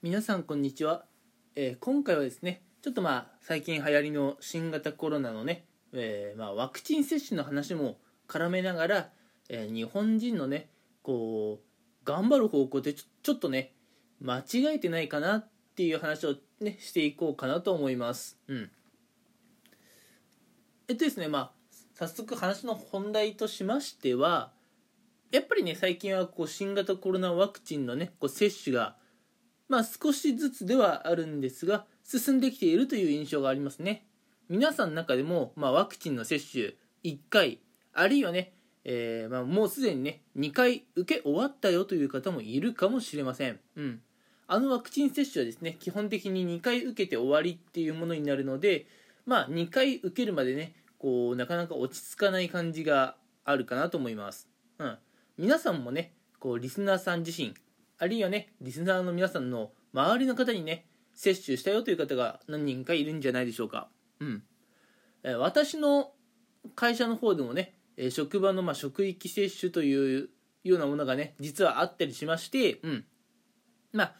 皆さんこんにちは、えー今回はですねちょっとまあ最近流行りの新型コロナのね、えーまあ、ワクチン接種の話も絡めながら、えー日本人のねこう頑張る方向でちょちょっとね間違えてないかなっていう話をねしていこうかなと思います。うん。えっとですねまあ早速話の本題としましてはやっぱりね最近はこう新型コロナワクチンのねこう接種がまあ少しずつではあるんですが進んできているという印象がありますね。皆さんの中でも、まあ、ワクチンの接種1回あるいはね、えーまあ、もうすでにね2回受け終わったよという方もいるかもしれません。うん。あのワクチン接種はですね基本的に2回受けて終わりっていうものになるのでまあ2回受けるまでねこうなかなか落ち着かない感じがあるかなと思います。うん。皆さんもねこうリスナーさん自身あるいはねリスナーの皆さんの周りの方にね接種したよという方が何人かいるんじゃないでしょうか。うん。私の会社の方でもね職場のま職域接種というようなものがね実はあったりしましてうん。まあ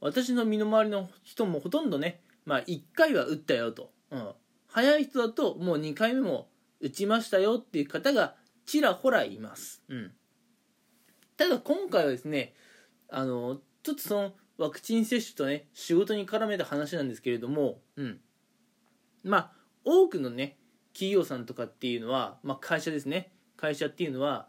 私の身の回りの人もほとんどね、まあ、1回は打ったよと、うん、早い人だともう2回目も打ちましたよっていう方がちらほらいます、うん、ただ今回はですねあのちょっとそのワクチン接種とね仕事に絡めた話なんですけれども、うん、まあ多くのね企業さんとかっていうのは、まあ、会社ですね。会社っていうのは、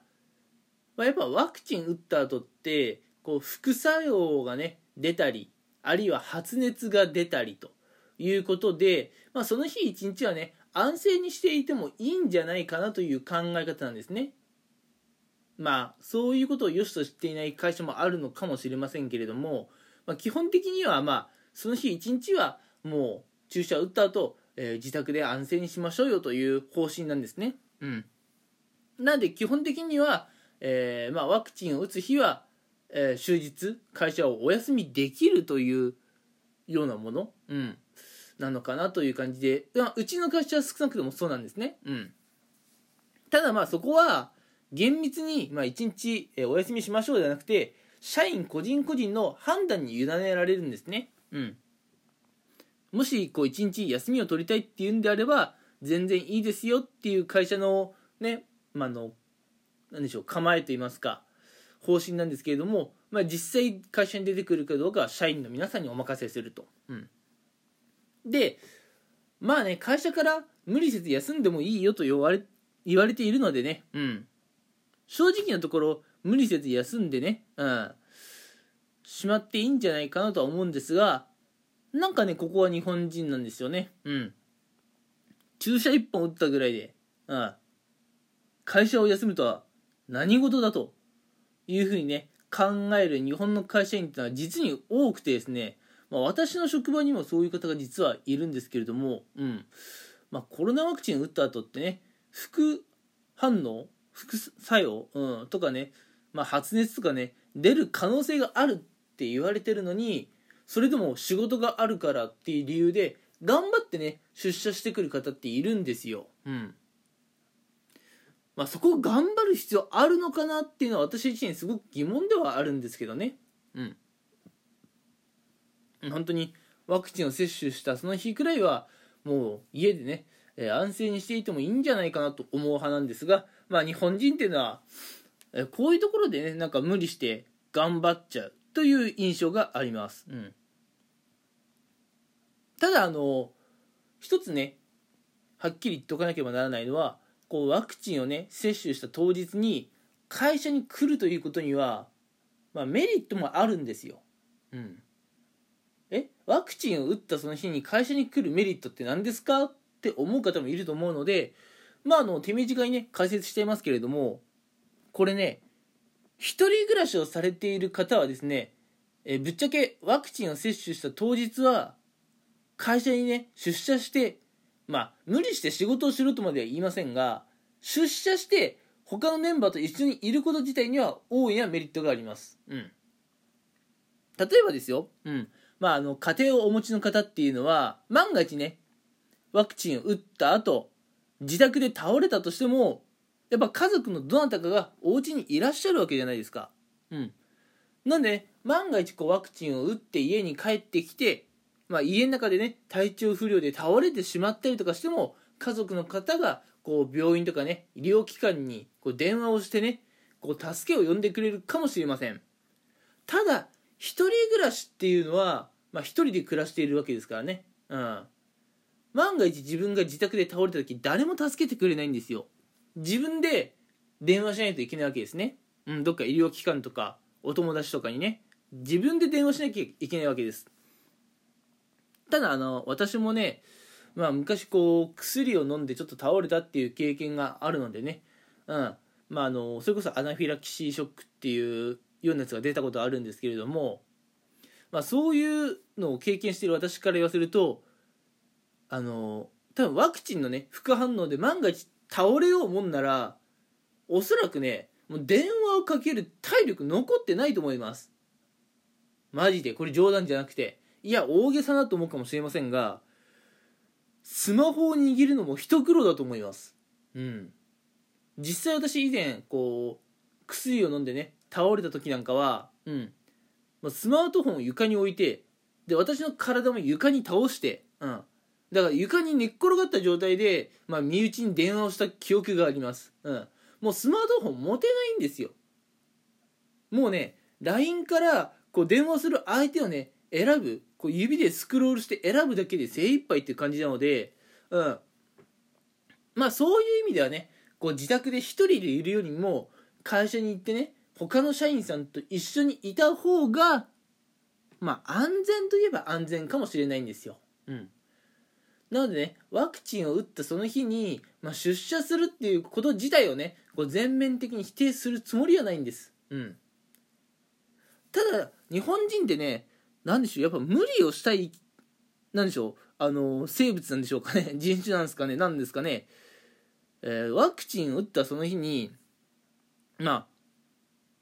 まあ、やっぱワクチン打った後ってこう副作用がね出たりあるいは発熱が出たりということで、まあ、その日一日はね安静にしていてもいいんじゃないかなという考え方なんですねまあそういうことを良しとしていない会社もあるのかもしれませんけれども、まあ、基本的にはまあその日一日はもう注射を打った後、えー自宅で安静にしましょうよという方針なんですね。うん。なので基本的には、えーまあ、ワクチンを打つ日はえー終日会社をお休みできるというようなもの、うん、なのかなという感じで、まあ、うちの会社は少なくともそうなんですね、うん、ただまあそこは厳密に、まあ、1日、お休みしましょうじゃなくて社員個人個人の判断に委ねられるんですね、うん、もしこう1日休みを取りたいっていうんであれば全然いいですよっていう会社のね、まあ、のなんでしょう構えといいますか方針なんですけれども、まあ、実際会社に出てくるかどうかは社員の皆さんにお任せすると。うん、でまあね会社から無理せず休んでもいいよと言われ言われているのでね、うん、正直なところ無理せず休んでね、うん、しまっていいんじゃないかなとは思うんですがなんかねここは日本人なんですよね。うん、注射1本打ったぐらいで、うん、会社を休むとは何事だというふうにね考える日本の会社員っていうのは実に多くてですね、まあ、私の職場にもそういう方が実はいるんですけれども、うん。まあ、コロナワクチン打った後ってね副反応副作用、うん、とかね、まあ、発熱とかね出る可能性があるって言われてるのにそれでも仕事があるからっていう理由で頑張ってね出社してくる方っているんですよ。うん。まあ、そこを頑張る必要あるのかなっていうのは私自身すごく疑問ではあるんですけどね。うん。本当にワクチンを接種したその日くらいはもう家でね、えー安静にしていてもいいんじゃないかなと思う派なんですがまあ日本人っていうのは、えーこういうところでねなんか無理して頑張っちゃうという印象があります。うん。ただあの一つねはっきり言っておかなければならないのはこうワクチンをね接種した当日に会社に来るということには、まあ、メリットもあるんですよ。うん、えワクチンを打ったその日に会社に来るメリットって何ですかって思う方もいると思うのでまああの手短にね解説していますけれどもこれね一人暮らしをされている方はですねえぶっちゃけワクチンを接種した当日は会社にね出社してまあ無理して仕事をしろとまでは言いませんが出社して他のメンバーと一緒にいること自体には大いなメリットがあります。うん。例えばですよ、うん。まあ、あの、家庭をお持ちの方っていうのは、万が一ね、ワクチンを打った後、自宅で倒れたとしても、やっぱ家族のどなたかがお家にいらっしゃるわけじゃないですか。うん。なんで、ね万が一こうワクチンを打って家に帰ってきて、まあ、家の中でね体調不良で倒れてしまったりとかしても家族の方がこう病院とかね医療機関にこう電話をしてねこう助けを呼んでくれるかもしれませんただ一人暮らしっていうのは、まあ、一人で暮らしているわけですからねうん万が一自分が自宅で倒れた時誰も助けてくれないんですよ。自分で電話しないといけないわけですね、うん、どっか医療機関とかお友達とかにね。自分で電話しなきゃいけないわけです。ただあの私もねまあ昔こう薬を飲んでちょっと倒れたっていう経験があるのでね。うん。まああのそれこそアナフィラキシーショックっていうようなやつが出たことあるんですけれども。まあそういうのを経験してる私から言わせるとあの多分ワクチンのね副反応で万が一倒れようもんならおそらくねもう電話をかける体力残ってないと思います。マジでこれ冗談じゃなくて。いや大げさなと思うかもしれませんがスマホを握るのも一苦労だと思います。うん。実際私以前こう薬を飲んでね倒れた時なんかはうん。スマートフォンを床に置いてで私の体も床に倒してうん。だから床に寝っ転がった状態で、まあ、身内に電話をした記憶があります。うん。もうスマートフォン持てないんですよ。もうね、LINE からこう電話する相手をね、選ぶ。こう指でスクロールして選ぶだけで精一杯っていう感じなので、うん。まあそういう意味ではね、こう自宅で一人でいるよりも、会社に行ってね、他の社員さんと一緒にいた方が、まあ安全といえば安全かもしれないんですよ。うん。なのでね、ワクチンを打ったその日に、まあ、出社するっていうこと自体をね、こう全面的に否定するつもりはないんです。うん。ただ、日本人ってね、なんでしょう、やっぱ無理をしたい、なんでしょう、あの、生物なんでしょうかね、人種なんですかね、なんですかね、えー、ワクチンを打ったその日に、まあ、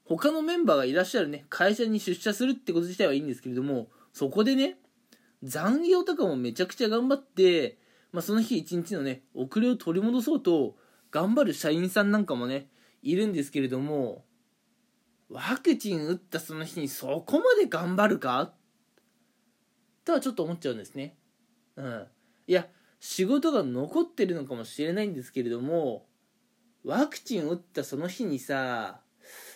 他のメンバーがいらっしゃるね、会社に出社するってこと自体はいいんですけれども、そこでね、残業とかもめちゃくちゃ頑張って、まあ、その日一日のね遅れを取り戻そうと頑張る社員さんなんかもねいるんですけれどもワクチン打ったその日にそこまで頑張るか？とはちょっと思っちゃうんですね。うん、いや仕事が残ってるのかもしれないんですけれどもワクチン打ったその日にさ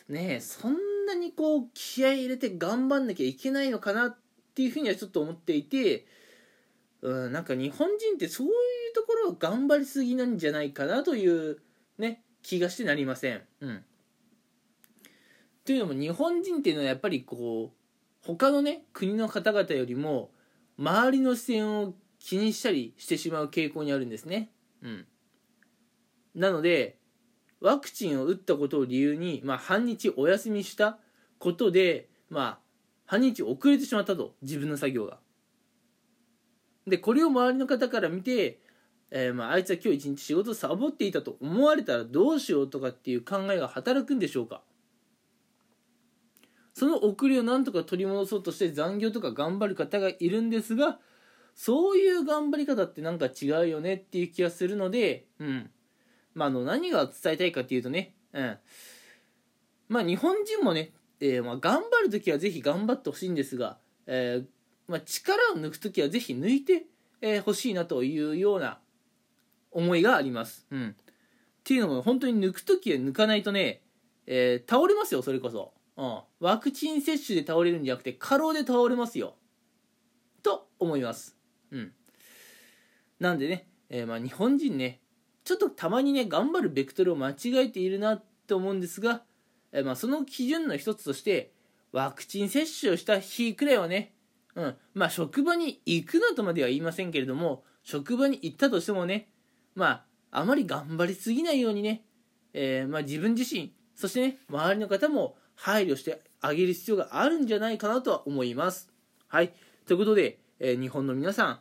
ねえそんなにこう気合い入れて頑張んなきゃいけないのかなっっていうふうにはちょっと思っていて、うん、なんか日本人ってそういうところを頑張りすぎなんじゃないかなというね気がしてなりません。うん、というのも日本人っていうのはやっぱりこう他のね国の方々よりも周りの視線を気にしたりしてしまう傾向にあるんですね。うん、なのでワクチンを打ったことを理由に、まあ、半日お休みしたことで、まあ、半日遅れてしまったと自分の作業が。でこれを周りの方から見て、えー、まあ、あいつは今日一日仕事サボっていたと思われたらどうしようとかっていう考えが働くんでしょうか。その遅れをなんとか取り戻そうとして残業とか頑張る方がいるんですがそういう頑張り方ってなんか違うよねっていう気がするので、うん。まあ、あの何が伝えたいかっていうとね、うん。まあ、日本人もねえー、まあ、頑張る時はぜひ頑張ってほしいんですが、えー、まあ、力を抜く時はぜひ抜いてほ、えー、しいなというような思いがあります。うん、っていうのも本当に抜く時は抜かないとね、え倒れますよそれこそ、うん、ワクチン接種で倒れるんじゃなくて過労で倒れますよ。と思います。うん、なんでね、えまあ、日本人ねちょっとたまにね頑張るベクトルを間違えているなと思うんですがえまあ、その基準の一つとしてワクチン接種をした日くらいはね、うんまあ、職場に行くなとまでは言いませんけれども職場に行ったとしてもねまああまり頑張りすぎないようにね、えー、まあ、自分自身そしてね周りの方も配慮してあげる必要があるんじゃないかなとは思います。はいということで、えー、日本の皆さん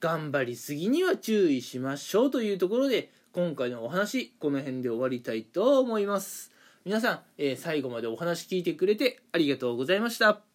頑張りすぎには注意しましょうというところで今回のお話この辺で終わりたいと思います。皆さん、えー、最後までお話聞いてくれてありがとうございました。